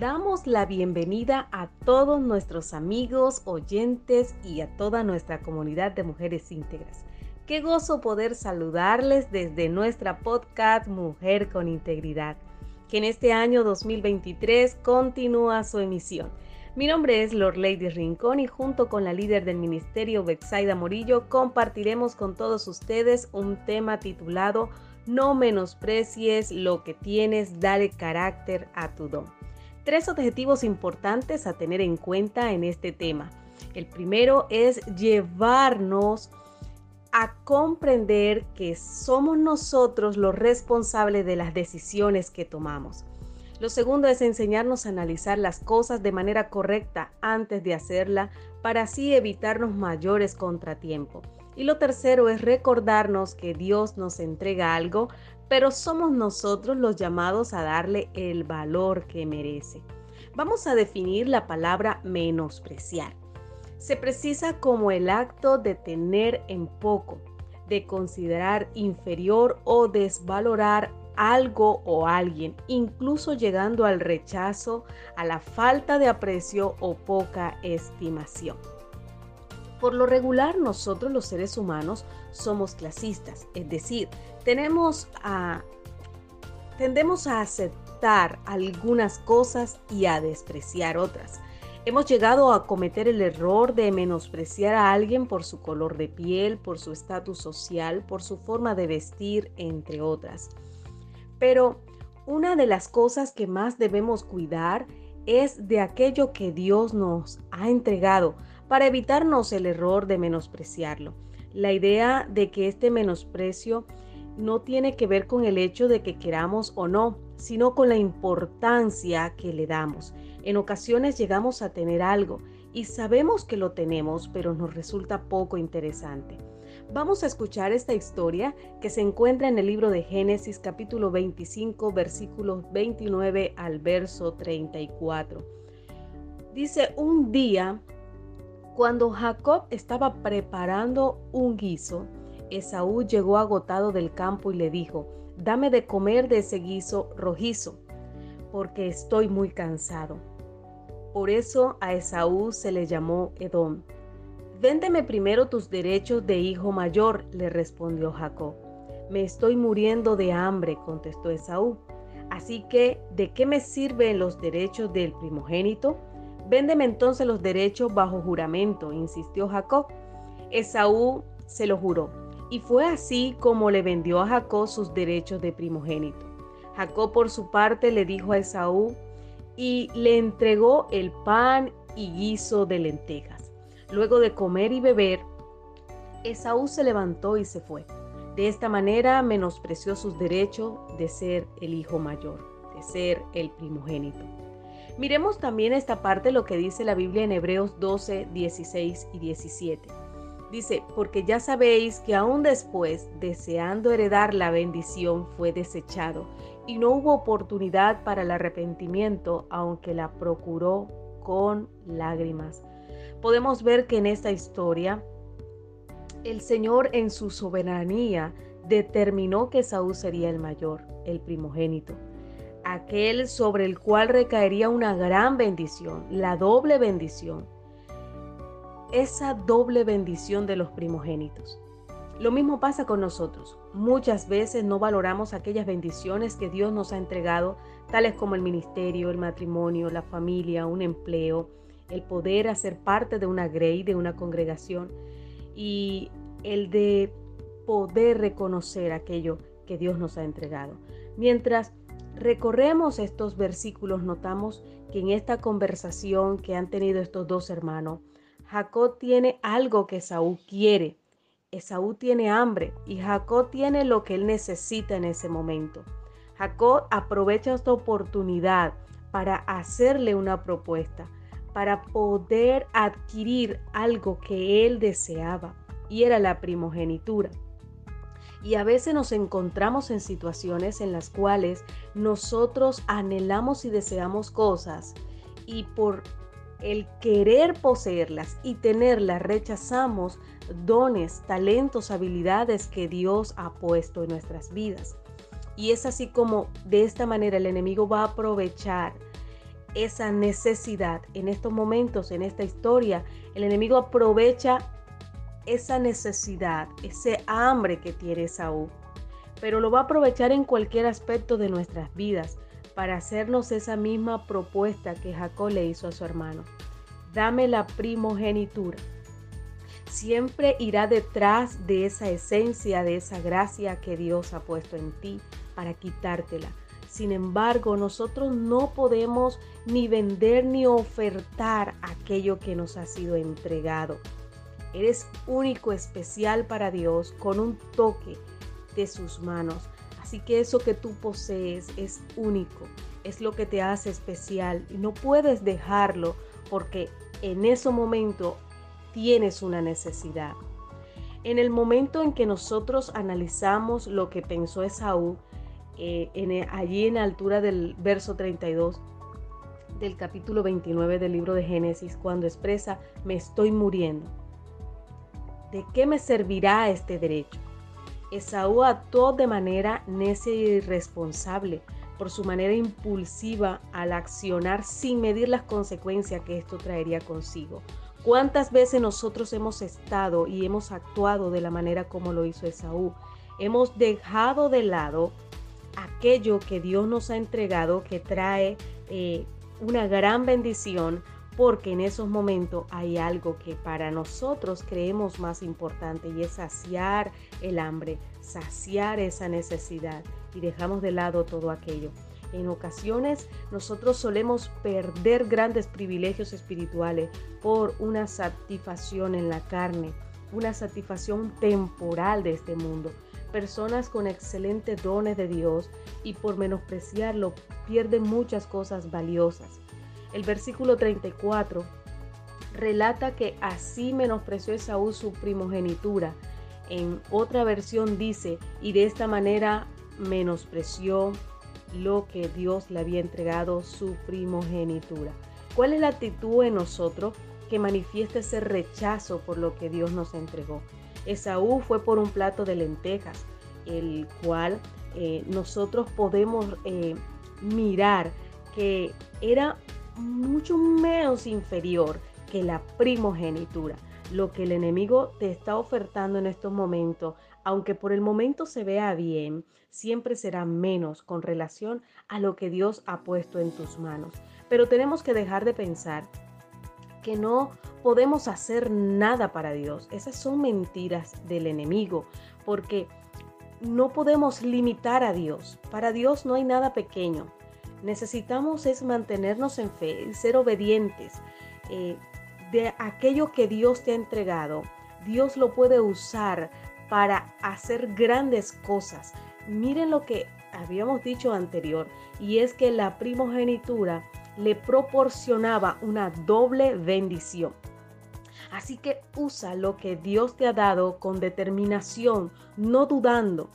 Damos la bienvenida a todos nuestros amigos, oyentes y a toda nuestra comunidad de mujeres íntegras. Qué gozo poder saludarles desde nuestra podcast Mujer con Integridad, que en este año 2023 continúa su emisión. Mi nombre es Lord Lady Rincón y junto con la líder del ministerio Bexaida Morillo compartiremos con todos ustedes un tema titulado No menosprecies lo que tienes, dale carácter a tu don. Tres objetivos importantes a tener en cuenta en este tema. El primero es llevarnos a comprender que somos nosotros los responsables de las decisiones que tomamos. Lo segundo es enseñarnos a analizar las cosas de manera correcta antes de hacerla para así evitarnos mayores contratiempos. Y lo tercero es recordarnos que Dios nos entrega algo, pero somos nosotros los llamados a darle el valor que merece. Vamos a definir la palabra menospreciar. Se precisa como el acto de tener en poco, de considerar inferior o desvalorar algo o alguien, incluso llegando al rechazo, a la falta de aprecio o poca estimación. Por lo regular, nosotros los seres humanos somos clasistas, es decir, tenemos a, tendemos a aceptar algunas cosas y a despreciar otras. Hemos llegado a cometer el error de menospreciar a alguien por su color de piel, por su estatus social, por su forma de vestir, entre otras. Pero una de las cosas que más debemos cuidar es de aquello que Dios nos ha entregado para evitarnos el error de menospreciarlo. La idea de que este menosprecio no tiene que ver con el hecho de que queramos o no, sino con la importancia que le damos. En ocasiones llegamos a tener algo y sabemos que lo tenemos, pero nos resulta poco interesante. Vamos a escuchar esta historia que se encuentra en el libro de Génesis capítulo 25 versículos 29 al verso 34. Dice, un día, cuando Jacob estaba preparando un guiso, Esaú llegó agotado del campo y le dijo, dame de comer de ese guiso rojizo, porque estoy muy cansado. Por eso a Esaú se le llamó Edom Véndeme primero tus derechos de hijo mayor, le respondió Jacob. Me estoy muriendo de hambre, contestó Esaú. Así que, ¿de qué me sirven los derechos del primogénito? Véndeme entonces los derechos bajo juramento, insistió Jacob. Esaú se lo juró, y fue así como le vendió a Jacob sus derechos de primogénito. Jacob por su parte le dijo a Esaú y le entregó el pan y guiso de lentejas. Luego de comer y beber, Esaú se levantó y se fue. De esta manera menospreció sus derechos de ser el hijo mayor, de ser el primogénito. Miremos también esta parte lo que dice la Biblia en Hebreos 12, 16 y 17. Dice, porque ya sabéis que aún después, deseando heredar la bendición, fue desechado, y no hubo oportunidad para el arrepentimiento, aunque la procuró con lágrimas podemos ver que en esta historia el Señor en su soberanía determinó que Saúl sería el mayor, el primogénito, aquel sobre el cual recaería una gran bendición, la doble bendición, esa doble bendición de los primogénitos. Lo mismo pasa con nosotros. Muchas veces no valoramos aquellas bendiciones que Dios nos ha entregado, tales como el ministerio, el matrimonio, la familia, un empleo, el poder hacer parte de una grey, de una congregación y el de poder reconocer aquello que Dios nos ha entregado. Mientras recorremos estos versículos, notamos que en esta conversación que han tenido estos dos hermanos, Jacob tiene algo que Saúl quiere. Esaú tiene hambre y Jacob tiene lo que él necesita en ese momento. Jacob aprovecha esta oportunidad para hacerle una propuesta para poder adquirir algo que él deseaba y era la primogenitura. Y a veces nos encontramos en situaciones en las cuales nosotros anhelamos y deseamos cosas y por el querer poseerlas y tenerlas rechazamos dones, talentos, habilidades que Dios ha puesto en nuestras vidas. Y es así como de esta manera el enemigo va a aprovechar esa necesidad. En estos momentos, en esta historia, el enemigo aprovecha esa necesidad, ese hambre que tiene Saúl, pero lo va a aprovechar en cualquier aspecto de nuestras vidas para hacernos esa misma propuesta que Jacob le hizo a su hermano. Dame la primogenitura. Siempre irá detrás de esa esencia, de esa gracia que Dios ha puesto en ti para quitártela. Sin embargo, nosotros no podemos ni vender ni ofertar aquello que nos ha sido entregado. Eres único, especial para Dios, con un toque de sus manos. Así que eso que tú posees es único, es lo que te hace especial y no puedes dejarlo porque en ese momento tienes una necesidad. En el momento en que nosotros analizamos lo que pensó Esaú, eh, allí en la altura del verso 32 del capítulo 29 del libro de Génesis, cuando expresa, me estoy muriendo. ¿De qué me servirá este derecho? Esaú actuó de manera necia y irresponsable por su manera impulsiva al accionar sin medir las consecuencias que esto traería consigo. ¿Cuántas veces nosotros hemos estado y hemos actuado de la manera como lo hizo Esaú? Hemos dejado de lado aquello que Dios nos ha entregado que trae eh, una gran bendición porque en esos momentos hay algo que para nosotros creemos más importante y es saciar el hambre, saciar esa necesidad y dejamos de lado todo aquello. En ocasiones nosotros solemos perder grandes privilegios espirituales por una satisfacción en la carne, una satisfacción temporal de este mundo. Personas con excelentes dones de Dios y por menospreciarlo pierden muchas cosas valiosas. El versículo 34 relata que así menospreció Esaú su primogenitura. En otra versión dice, y de esta manera menospreció lo que Dios le había entregado, su primogenitura. ¿Cuál es la actitud en nosotros que manifiesta ese rechazo por lo que Dios nos entregó? Esaú fue por un plato de lentejas, el cual eh, nosotros podemos eh, mirar que era mucho menos inferior que la primogenitura. Lo que el enemigo te está ofertando en estos momentos, aunque por el momento se vea bien, siempre será menos con relación a lo que Dios ha puesto en tus manos. Pero tenemos que dejar de pensar que no podemos hacer nada para Dios. Esas son mentiras del enemigo, porque no podemos limitar a Dios. Para Dios no hay nada pequeño. Necesitamos es mantenernos en fe, ser obedientes. Eh, de aquello que Dios te ha entregado, Dios lo puede usar para hacer grandes cosas. Miren lo que habíamos dicho anterior, y es que la primogenitura le proporcionaba una doble bendición. Así que usa lo que Dios te ha dado con determinación, no dudando,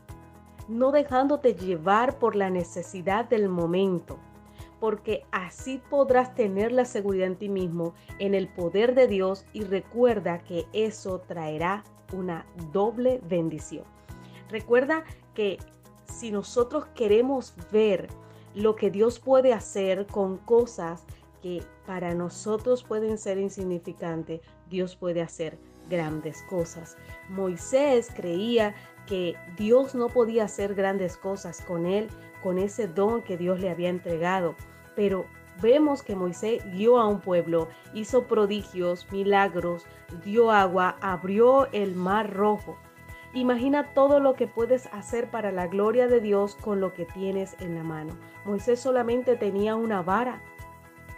no dejándote llevar por la necesidad del momento, porque así podrás tener la seguridad en ti mismo, en el poder de Dios y recuerda que eso traerá una doble bendición. Recuerda que si nosotros queremos ver lo que Dios puede hacer con cosas que para nosotros pueden ser insignificantes, Dios puede hacer grandes cosas. Moisés creía que Dios no podía hacer grandes cosas con él, con ese don que Dios le había entregado, pero vemos que Moisés guió a un pueblo, hizo prodigios, milagros, dio agua, abrió el mar rojo. Imagina todo lo que puedes hacer para la gloria de Dios con lo que tienes en la mano. Moisés solamente tenía una vara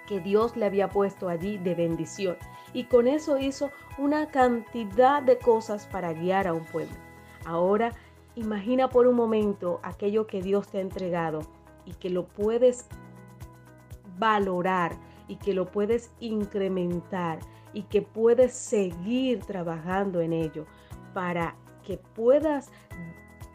que Dios le había puesto allí de bendición y con eso hizo una cantidad de cosas para guiar a un pueblo. Ahora imagina por un momento aquello que Dios te ha entregado y que lo puedes valorar y que lo puedes incrementar y que puedes seguir trabajando en ello para que puedas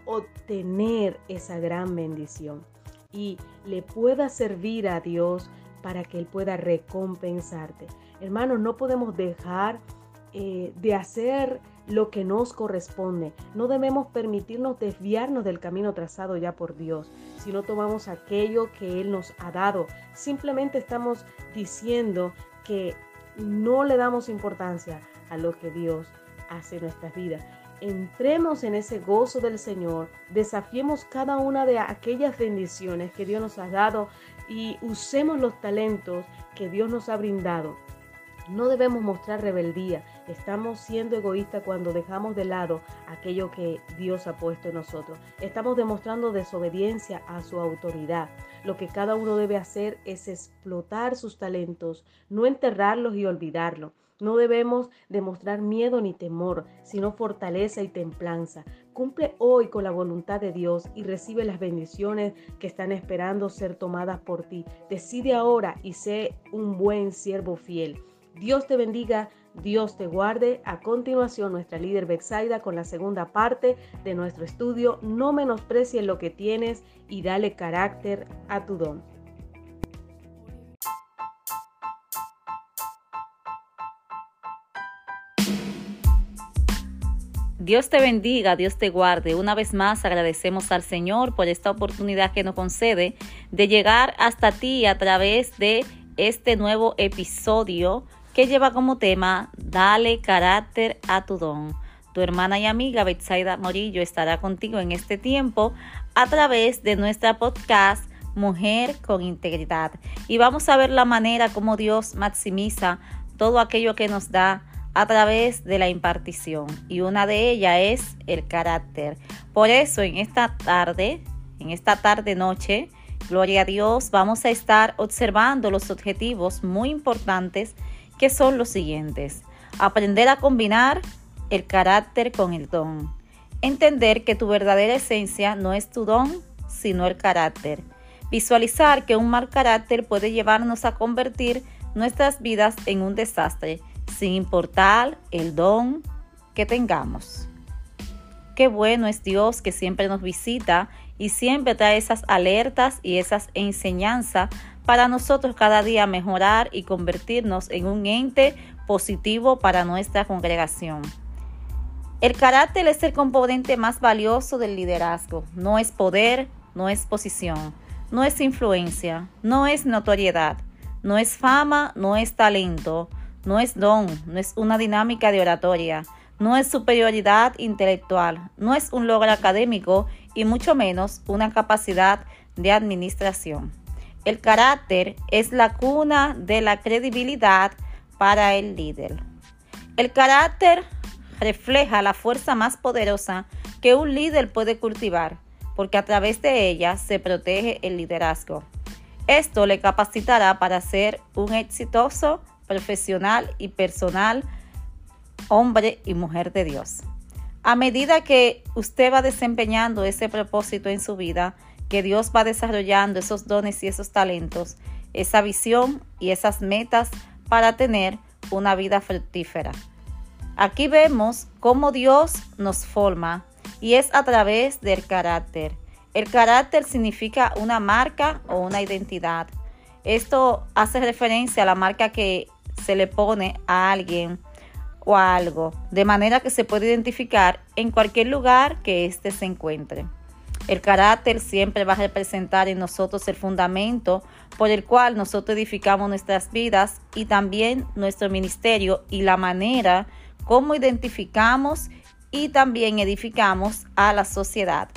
obtener esa gran bendición y le pueda servir a Dios para que Él pueda recompensarte. Hermanos, no podemos dejar eh, de hacer lo que nos corresponde. No debemos permitirnos desviarnos del camino trazado ya por Dios, si no tomamos aquello que Él nos ha dado. Simplemente estamos diciendo que no le damos importancia a lo que Dios hace en nuestras vidas. Entremos en ese gozo del Señor, desafiemos cada una de aquellas bendiciones que Dios nos ha dado y usemos los talentos que Dios nos ha brindado no debemos mostrar rebeldía. Estamos siendo egoístas cuando dejamos de lado aquello que Dios ha puesto en nosotros. Estamos demostrando desobediencia a su autoridad. Lo que cada uno debe hacer es explotar sus talentos, no enterrarlos y olvidarlos. No debemos demostrar miedo ni temor, sino fortaleza y templanza. Cumple hoy con la voluntad de Dios y recibe las bendiciones que están esperando ser tomadas por ti. Decide ahora y sé un buen siervo fiel. Dios te bendiga, Dios te guarde. A continuación, nuestra líder Bexaida con la segunda parte de nuestro estudio. No menosprecies lo que tienes y dale carácter a tu don. Dios te bendiga, Dios te guarde. Una vez más agradecemos al Señor por esta oportunidad que nos concede de llegar hasta ti a través de este nuevo episodio que lleva como tema Dale carácter a tu don. Tu hermana y amiga Betsaida Morillo estará contigo en este tiempo a través de nuestra podcast Mujer con Integridad. Y vamos a ver la manera como Dios maximiza todo aquello que nos da a través de la impartición. Y una de ellas es el carácter. Por eso en esta tarde, en esta tarde noche, gloria a Dios, vamos a estar observando los objetivos muy importantes que son los siguientes. Aprender a combinar el carácter con el don. Entender que tu verdadera esencia no es tu don, sino el carácter. Visualizar que un mal carácter puede llevarnos a convertir nuestras vidas en un desastre, sin importar el don que tengamos. Qué bueno es Dios que siempre nos visita y siempre trae esas alertas y esas enseñanzas para nosotros cada día mejorar y convertirnos en un ente positivo para nuestra congregación. El carácter es el componente más valioso del liderazgo. No es poder, no es posición, no es influencia, no es notoriedad, no es fama, no es talento, no es don, no es una dinámica de oratoria, no es superioridad intelectual, no es un logro académico y mucho menos una capacidad de administración. El carácter es la cuna de la credibilidad para el líder. El carácter refleja la fuerza más poderosa que un líder puede cultivar, porque a través de ella se protege el liderazgo. Esto le capacitará para ser un exitoso profesional y personal hombre y mujer de Dios. A medida que usted va desempeñando ese propósito en su vida, que Dios va desarrollando esos dones y esos talentos, esa visión y esas metas para tener una vida fructífera. Aquí vemos cómo Dios nos forma y es a través del carácter. El carácter significa una marca o una identidad. Esto hace referencia a la marca que se le pone a alguien o a algo, de manera que se puede identificar en cualquier lugar que éste se encuentre. El carácter siempre va a representar en nosotros el fundamento por el cual nosotros edificamos nuestras vidas y también nuestro ministerio y la manera como identificamos y también edificamos a la sociedad.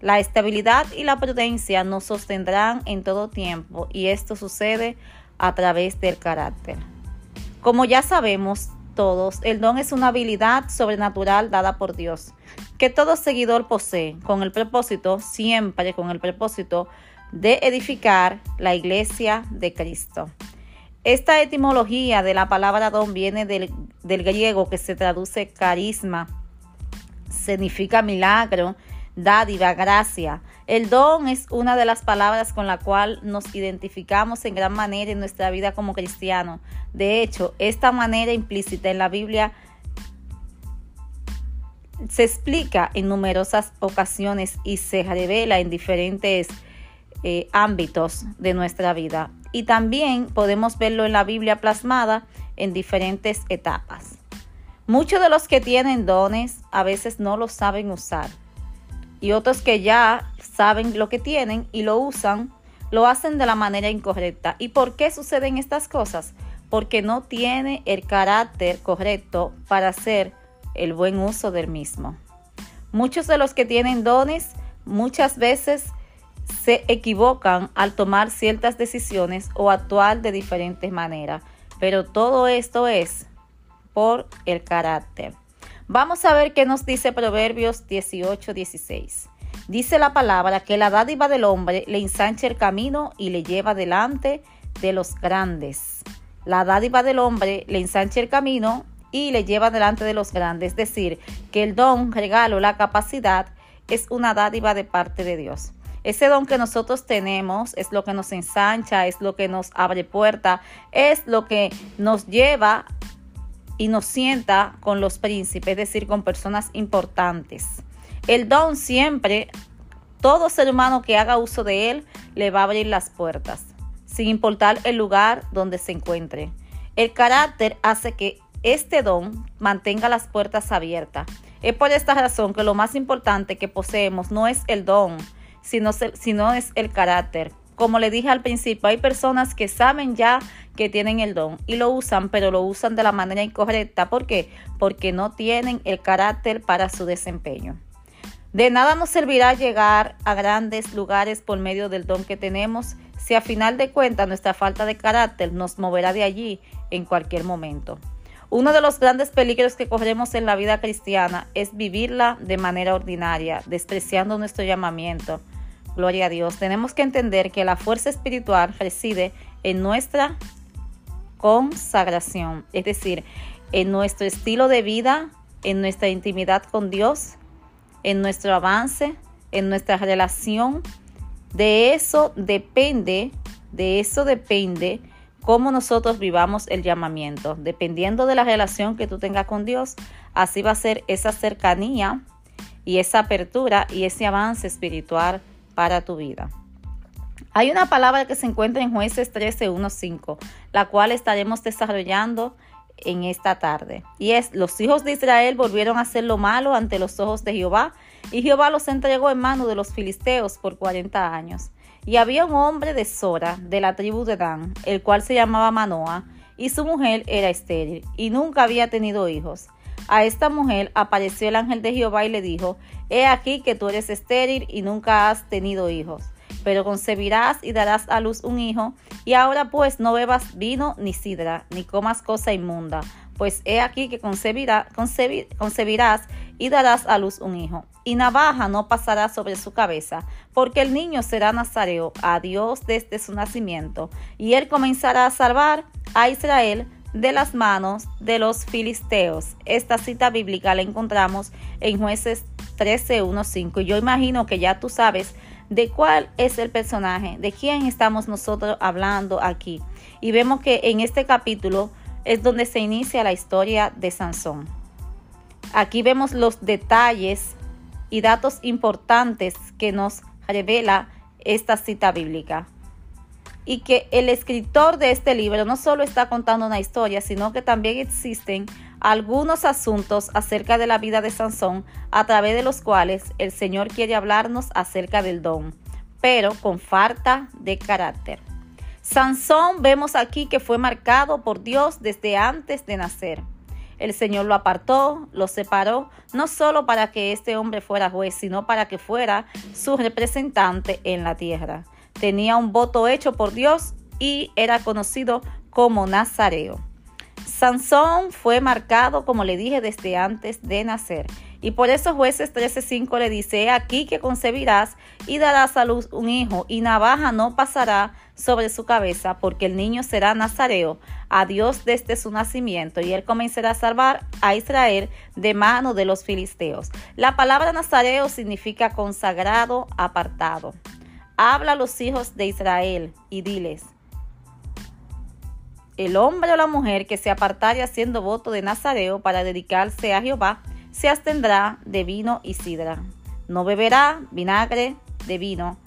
La estabilidad y la prudencia nos sostendrán en todo tiempo y esto sucede a través del carácter. Como ya sabemos, el don es una habilidad sobrenatural dada por Dios, que todo seguidor posee, con el propósito, siempre con el propósito de edificar la iglesia de Cristo. Esta etimología de la palabra don viene del, del griego que se traduce carisma, significa milagro, dádiva, gracia. El don es una de las palabras con la cual nos identificamos en gran manera en nuestra vida como cristianos. De hecho, esta manera implícita en la Biblia se explica en numerosas ocasiones y se revela en diferentes eh, ámbitos de nuestra vida. Y también podemos verlo en la Biblia plasmada en diferentes etapas. Muchos de los que tienen dones a veces no los saben usar. Y otros que ya saben lo que tienen y lo usan, lo hacen de la manera incorrecta. ¿Y por qué suceden estas cosas? Porque no tiene el carácter correcto para hacer el buen uso del mismo. Muchos de los que tienen dones muchas veces se equivocan al tomar ciertas decisiones o actuar de diferentes maneras, pero todo esto es por el carácter. Vamos a ver qué nos dice Proverbios 18, 16. Dice la palabra que la dádiva del hombre le ensancha el camino y le lleva delante de los grandes. La dádiva del hombre le ensancha el camino y le lleva delante de los grandes. Es decir, que el don, regalo, la capacidad es una dádiva de parte de Dios. Ese don que nosotros tenemos es lo que nos ensancha, es lo que nos abre puerta, es lo que nos lleva y nos sienta con los príncipes, es decir, con personas importantes. El don siempre, todo ser humano que haga uso de él, le va a abrir las puertas, sin importar el lugar donde se encuentre. El carácter hace que este don mantenga las puertas abiertas. Es por esta razón que lo más importante que poseemos no es el don, sino, sino es el carácter. Como le dije al principio, hay personas que saben ya que tienen el don y lo usan, pero lo usan de la manera incorrecta. ¿Por qué? Porque no tienen el carácter para su desempeño. De nada nos servirá llegar a grandes lugares por medio del don que tenemos si a final de cuentas nuestra falta de carácter nos moverá de allí en cualquier momento. Uno de los grandes peligros que corremos en la vida cristiana es vivirla de manera ordinaria, despreciando nuestro llamamiento. Gloria a Dios. Tenemos que entender que la fuerza espiritual reside en nuestra consagración, es decir, en nuestro estilo de vida, en nuestra intimidad con Dios, en nuestro avance, en nuestra relación. De eso depende, de eso depende cómo nosotros vivamos el llamamiento. Dependiendo de la relación que tú tengas con Dios, así va a ser esa cercanía y esa apertura y ese avance espiritual para tu vida. Hay una palabra que se encuentra en jueces 13.1.5, la cual estaremos desarrollando en esta tarde. Y es, los hijos de Israel volvieron a hacer lo malo ante los ojos de Jehová, y Jehová los entregó en manos de los filisteos por 40 años. Y había un hombre de Sora, de la tribu de Dan, el cual se llamaba Manoah, y su mujer era estéril, y nunca había tenido hijos. A esta mujer apareció el ángel de Jehová y le dijo, He aquí que tú eres estéril y nunca has tenido hijos, pero concebirás y darás a luz un hijo, y ahora pues no bebas vino ni sidra, ni comas cosa inmunda, pues he aquí que concebirá, concebirás y darás a luz un hijo. Y navaja no pasará sobre su cabeza, porque el niño será nazareo a Dios desde su nacimiento, y él comenzará a salvar a Israel de las manos de los filisteos. Esta cita bíblica la encontramos en jueces 13, 1, 5. Y yo imagino que ya tú sabes de cuál es el personaje, de quién estamos nosotros hablando aquí. Y vemos que en este capítulo es donde se inicia la historia de Sansón. Aquí vemos los detalles y datos importantes que nos revela esta cita bíblica. Y que el escritor de este libro no solo está contando una historia, sino que también existen algunos asuntos acerca de la vida de Sansón a través de los cuales el Señor quiere hablarnos acerca del don, pero con falta de carácter. Sansón vemos aquí que fue marcado por Dios desde antes de nacer. El Señor lo apartó, lo separó, no solo para que este hombre fuera juez, sino para que fuera su representante en la tierra. Tenía un voto hecho por Dios y era conocido como Nazareo. Sansón fue marcado, como le dije, desde antes de nacer. Y por eso jueces 13:5 le dice, aquí que concebirás y darás a luz un hijo, y navaja no pasará sobre su cabeza, porque el niño será nazareo a Dios desde su nacimiento, y él comenzará a salvar a Israel de mano de los filisteos. La palabra nazareo significa consagrado, apartado. Habla a los hijos de Israel y diles, el hombre o la mujer que se apartare haciendo voto de nazareo para dedicarse a Jehová, se abstendrá de vino y sidra. No beberá vinagre de vino,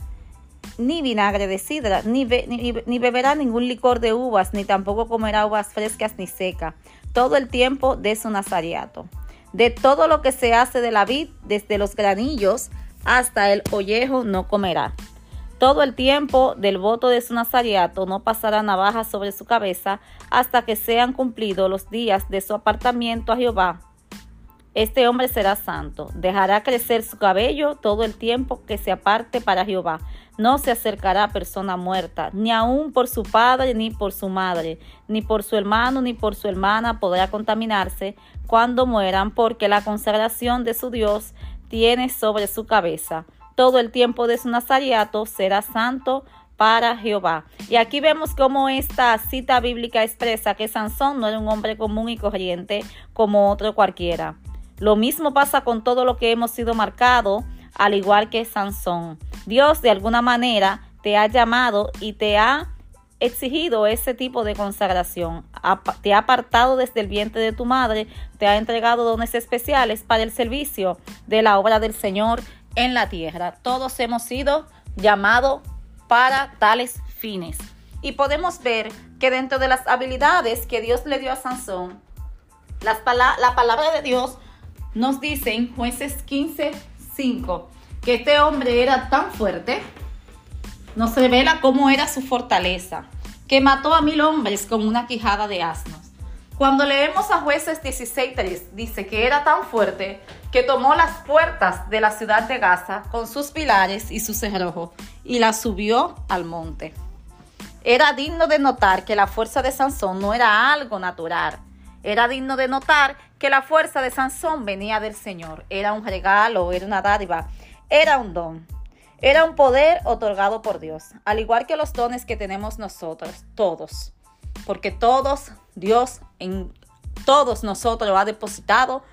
ni vinagre de sidra, ni, ni, beberá ningún licor de uvas, ni tampoco comerá uvas frescas ni secas, todo el tiempo de su nazariato. De todo lo que se hace de la vid, desde los granillos hasta el ollejo, no comerá. Todo el tiempo del voto de su nazariato no pasará navaja sobre su cabeza hasta que sean cumplidos los días de su apartamiento a Jehová este hombre será santo, dejará crecer su cabello todo el tiempo que se aparte para Jehová. No se acercará a persona muerta, ni aun por su padre, ni por su madre, ni por su hermano, ni por su hermana podrá contaminarse cuando mueran, porque la consagración de su Dios tiene sobre su cabeza. Todo el tiempo de su nazariato será santo para Jehová. Y aquí vemos cómo esta cita bíblica expresa que Sansón no era un hombre común y corriente como otro cualquiera. Lo mismo pasa con todo lo que hemos sido marcado, al igual que Sansón. Dios de alguna manera te ha llamado y te ha exigido ese tipo de consagración. Te ha apartado desde el vientre de tu madre, te ha entregado dones especiales para el servicio de la obra del Señor en la tierra. Todos hemos sido llamados para tales fines. Y podemos ver que dentro de las habilidades que Dios le dio a Sansón, la palabra de Dios nos dicen jueces 15, 5, que este hombre era tan fuerte, nos revela cómo era su fortaleza, que mató a mil hombres con una quijada de asnos. Cuando leemos a jueces 16.3, dice que era tan fuerte que tomó las puertas de la ciudad de Gaza con sus pilares y sus cerrojos y las subió al monte. Era digno de notar que la fuerza de Sansón no era algo natural, era digno de notar que la fuerza de Sansón venía del Señor. Era un regalo, era una dádiva, era un don. Era un poder otorgado por Dios, al igual que los dones que tenemos nosotros, todos. Porque todos, Dios en todos nosotros ha depositado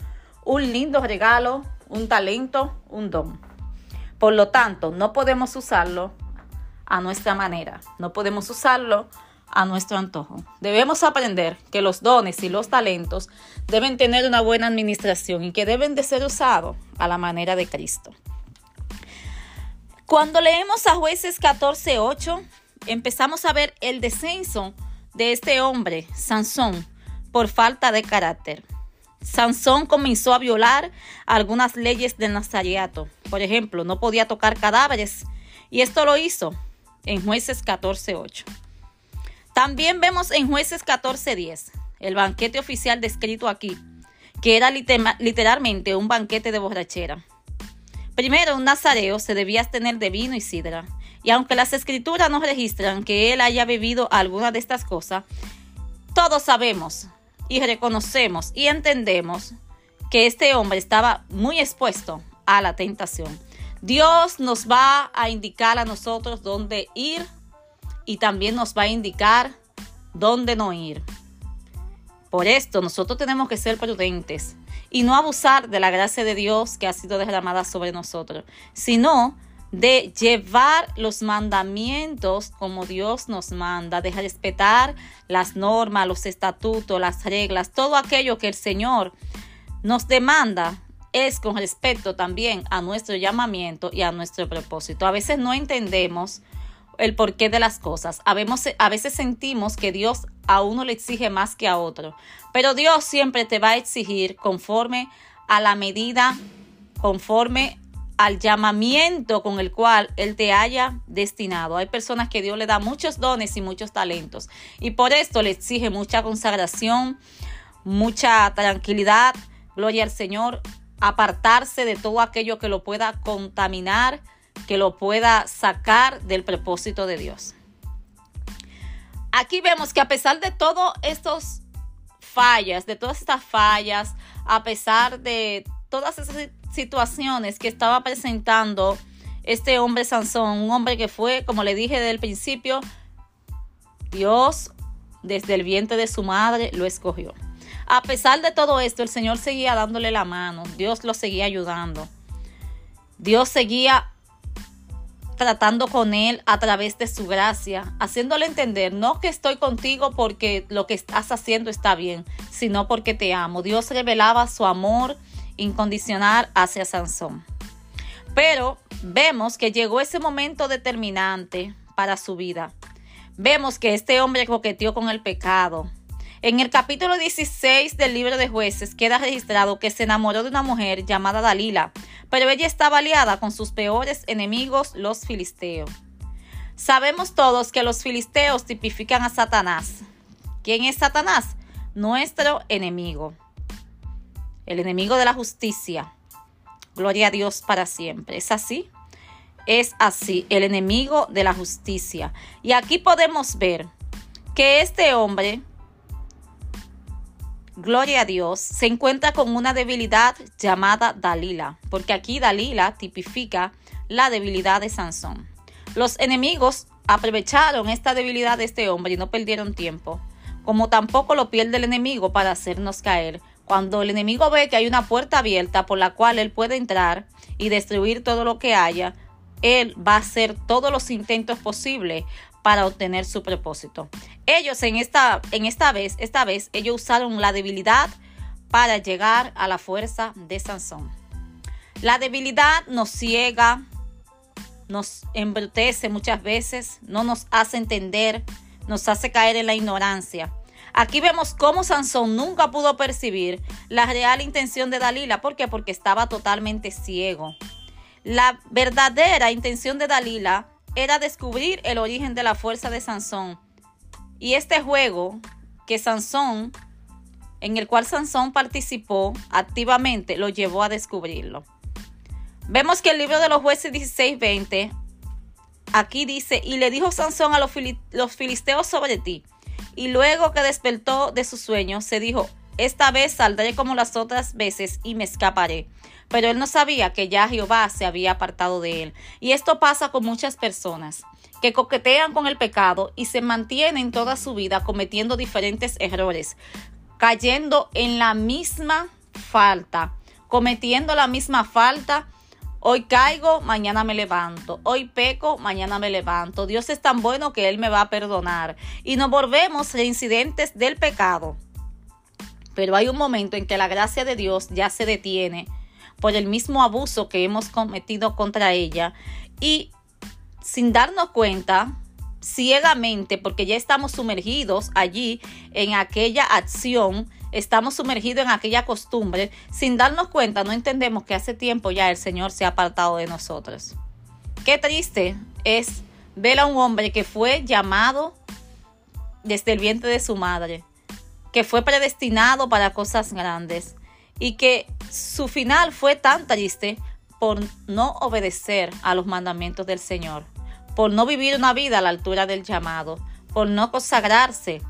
un lindo regalo, un talento, un don. Por lo tanto, no podemos usarlo a nuestra manera, no podemos usarlo a nuestro antojo. Debemos aprender que los dones y los talentos deben tener una buena administración y que deben de ser usados a la manera de Cristo. Cuando leemos a jueces 14.8, empezamos a ver el descenso de este hombre, Sansón, por falta de carácter. Sansón comenzó a violar algunas leyes del Nazareato. Por ejemplo, no podía tocar cadáveres. Y esto lo hizo en jueces 14.8. También vemos en jueces 14.10, el banquete oficial descrito aquí, que era literalmente un banquete de borrachera. Primero, un nazareo se debía tener de vino y sidra, y aunque las escrituras no registran que él haya bebido alguna de estas cosas, todos sabemos y reconocemos y entendemos que este hombre estaba muy expuesto a la tentación. Dios nos va a indicar a nosotros dónde ir y también nos va a indicar dónde no ir. Por esto nosotros tenemos que ser prudentes y no abusar de la gracia de Dios que ha sido derramada sobre nosotros, sino de llevar los mandamientos como Dios nos manda, de respetar las normas, los estatutos, las reglas, todo aquello que el Señor nos demanda es con respecto también a nuestro llamamiento y a nuestro propósito. A veces no entendemos el porqué de las cosas. A veces, sentimos que Dios a uno le exige más que a otro, pero Dios siempre te va a exigir conforme a la medida, conforme al llamamiento con el cual Él te haya destinado. Hay personas que Dios le da muchos dones y muchos talentos y por esto le exige mucha consagración, mucha tranquilidad, gloria al Señor, apartarse de todo aquello que lo pueda contaminar, que lo pueda sacar del propósito de Dios. Aquí vemos que a pesar de todas estas fallas, de todas estas fallas, a pesar de todas esas situaciones que estaba presentando este hombre Sansón, un hombre que fue, como le dije desde el principio, Dios desde el vientre de su madre lo escogió. A pesar de todo esto, el Señor seguía dándole la mano, Dios lo seguía ayudando. Dios seguía tratando con él a través de su gracia, haciéndole entender, no que estoy contigo porque lo que estás haciendo está bien, sino porque te amo. Dios revelaba su amor incondicional hacia Sansón. Pero vemos que llegó ese momento determinante para su vida. Vemos que este hombre coqueteó con el pecado. En el capítulo 16 del libro de jueces queda registrado que se enamoró de una mujer llamada Dalila, pero ella estaba aliada con sus peores enemigos, los filisteos. Sabemos todos que los filisteos tipifican a Satanás. ¿Quién es Satanás? Nuestro enemigo. El enemigo de la justicia. Gloria a Dios para siempre. ¿Es así? Es así, el enemigo de la justicia. Y aquí podemos ver que este hombre, gloria a Dios, se encuentra con una debilidad llamada Dalila, porque aquí Dalila tipifica la debilidad de Sansón. Los enemigos aprovecharon esta debilidad de este hombre y no perdieron tiempo, como tampoco lo pierde el enemigo para hacernos caer. Cuando el enemigo ve que hay una puerta abierta por la cual él puede entrar y destruir todo lo que haya, él va a hacer todos los intentos posibles para obtener su propósito. Ellos en esta, en esta vez, esta vez, ellos usaron la debilidad para llegar a la fuerza de Sansón. La debilidad nos ciega, nos embrutece muchas veces, no nos hace entender, nos hace caer en la ignorancia. Aquí vemos cómo Sansón nunca pudo percibir la real intención de Dalila. ¿Por qué? Porque estaba totalmente ciego. La verdadera intención de Dalila era descubrir el origen de la fuerza de Sansón. Y este juego que Sansón, en el cual Sansón participó activamente, lo llevó a descubrirlo. Vemos que el libro de los jueces 16:20, aquí dice, y le dijo Sansón a los, filisteos sobre ti. Y luego que despertó de su sueño, se dijo, esta vez saldré como las otras veces y me escaparé. Pero él no sabía que ya Jehová se había apartado de él. Y esto pasa con muchas personas que coquetean con el pecado y se mantienen toda su vida cometiendo diferentes errores, cayendo en la misma falta, cometiendo la misma falta Hoy caigo, mañana me levanto. Hoy peco, mañana me levanto. Dios es tan bueno que Él me va a perdonar. Y nos volvemos reincidentes del pecado. Pero hay un momento en que la gracia de Dios ya se detiene por el mismo abuso que hemos cometido contra ella. Y sin darnos cuenta, ciegamente, porque ya estamos sumergidos allí en aquella acción, estamos sumergidos en aquella costumbre, sin darnos cuenta, no entendemos que hace tiempo ya el Señor se ha apartado de nosotros. Qué triste es ver a un hombre que fue llamado desde el vientre de su madre, que fue predestinado para cosas grandes y que su final fue tan triste por no obedecer a los mandamientos del Señor, por no vivir una vida a la altura del llamado, por no consagrarse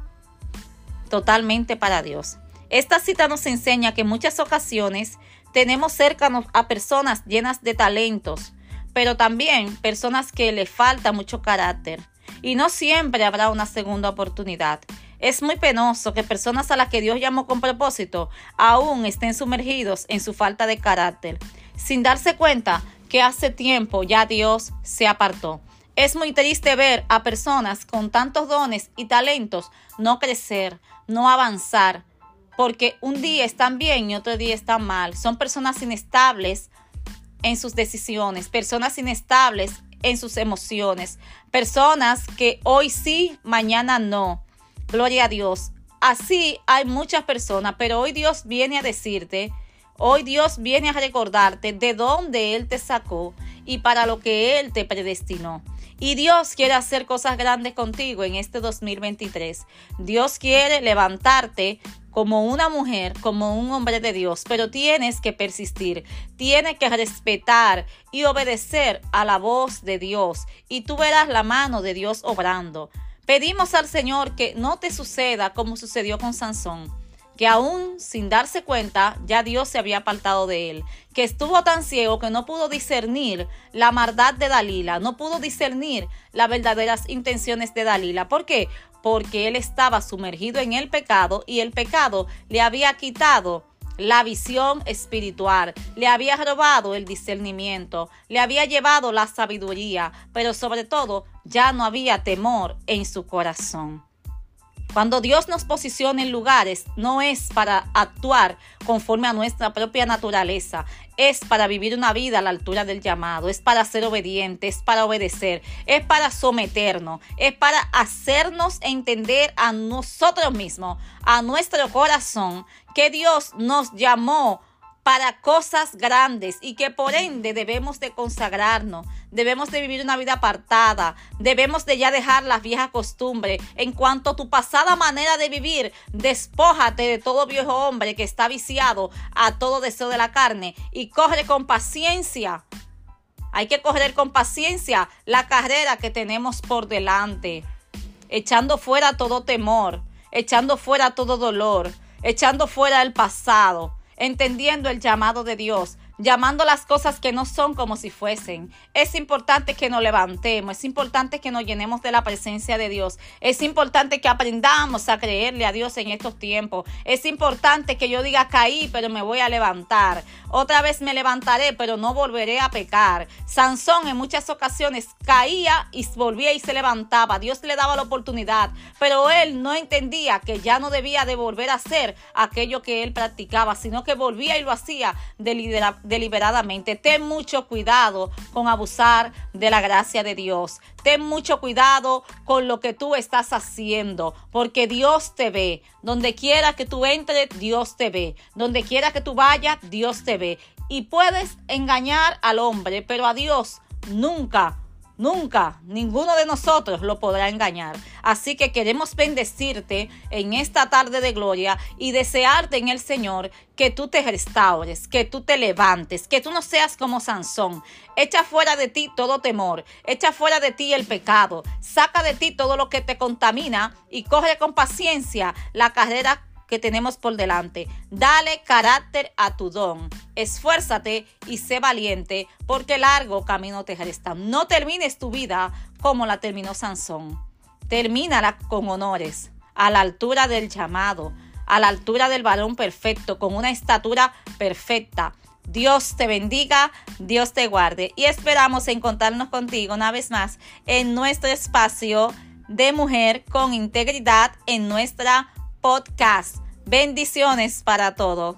totalmente para Dios. Esta cita nos enseña que en muchas ocasiones tenemos cercanos a personas llenas de talentos, pero también personas que le falta mucho carácter. Y no siempre habrá una segunda oportunidad. Es muy penoso que personas a las que Dios llamó con propósito aún estén sumergidos en su falta de carácter, sin darse cuenta que hace tiempo ya Dios se apartó. Es muy triste ver a personas con tantos dones y talentos no crecer, no avanzar, porque un día están bien y otro día están mal. Son personas inestables en sus decisiones, personas inestables en sus emociones, personas que hoy sí, mañana no. Gloria a Dios. Así hay muchas personas, pero hoy Dios viene a decirte, hoy Dios viene a recordarte de dónde Él te sacó y para lo que Él te predestinó. Y Dios quiere hacer cosas grandes contigo en este 2023. Dios quiere levantarte como una mujer, como un hombre de Dios, pero tienes que persistir, tienes que respetar y obedecer a la voz de Dios. Y tú verás la mano de Dios obrando. Pedimos al Señor que no te suceda como sucedió con Sansón, que aún sin darse cuenta ya Dios se había apartado de él, que estuvo tan ciego que no pudo discernir la maldad de Dalila, no pudo discernir las verdaderas intenciones de Dalila. ¿Por qué? porque él estaba sumergido en el pecado y el pecado le había quitado la visión espiritual, le había robado el discernimiento, le había llevado la sabiduría, pero sobre todo ya no había temor en su corazón. Cuando Dios nos posiciona en lugares, no es para actuar conforme a nuestra propia naturaleza, es para vivir una vida a la altura del llamado, es para ser obediente, es para obedecer, es para someternos, es para hacernos entender a nosotros mismos, a nuestro corazón, que Dios nos llamó para cosas grandes y que por ende debemos de consagrarnos, debemos de vivir una vida apartada, debemos de ya dejar las viejas costumbres. En cuanto a tu pasada manera de vivir, despójate de todo viejo hombre que está viciado a todo deseo de la carne y corre con paciencia. Hay que correr con paciencia la carrera que tenemos por delante, echando fuera todo temor, echando fuera todo dolor, echando fuera el pasado entendiendo el llamado de Dios, llamando las cosas que no son como si fuesen. Es importante que nos levantemos, es importante que nos llenemos de la presencia de Dios, es importante que aprendamos a creerle a Dios en estos tiempos, es importante que yo diga caí, pero me voy a levantar, otra vez me levantaré, pero no volveré a pecar. Sansón en muchas ocasiones caía y volvía y se levantaba, Dios le daba la oportunidad, pero él no entendía que ya no debía de volver a hacer aquello que él practicaba, sino que volvía y lo hacía deliberadamente deliberadamente. Ten mucho cuidado con abusar de la gracia de Dios. Ten mucho cuidado con lo que tú estás haciendo, porque Dios te ve. Donde quiera que tú entres, Dios te ve. Donde quiera que tú vayas, Dios te ve. Y puedes engañar al hombre, pero a Dios nunca Nunca ninguno de nosotros lo podrá engañar. Así que queremos bendecirte en esta tarde de gloria y desearte en el Señor que tú te restaures, que tú te levantes, que tú no seas como Sansón. Echa fuera de ti todo temor, echa fuera de ti el pecado, saca de ti todo lo que te contamina y coge con paciencia la carrera que tenemos por delante. Dale carácter a tu don. Esfuérzate y sé valiente, porque largo camino te resta. No termines tu vida como la terminó Sansón. Termínala con honores, a la altura del llamado, a la altura del varón perfecto, con una estatura perfecta. Dios te bendiga, Dios te guarde y esperamos encontrarnos contigo una vez más en nuestro espacio de mujer con integridad en nuestra podcast. Bendiciones para todos.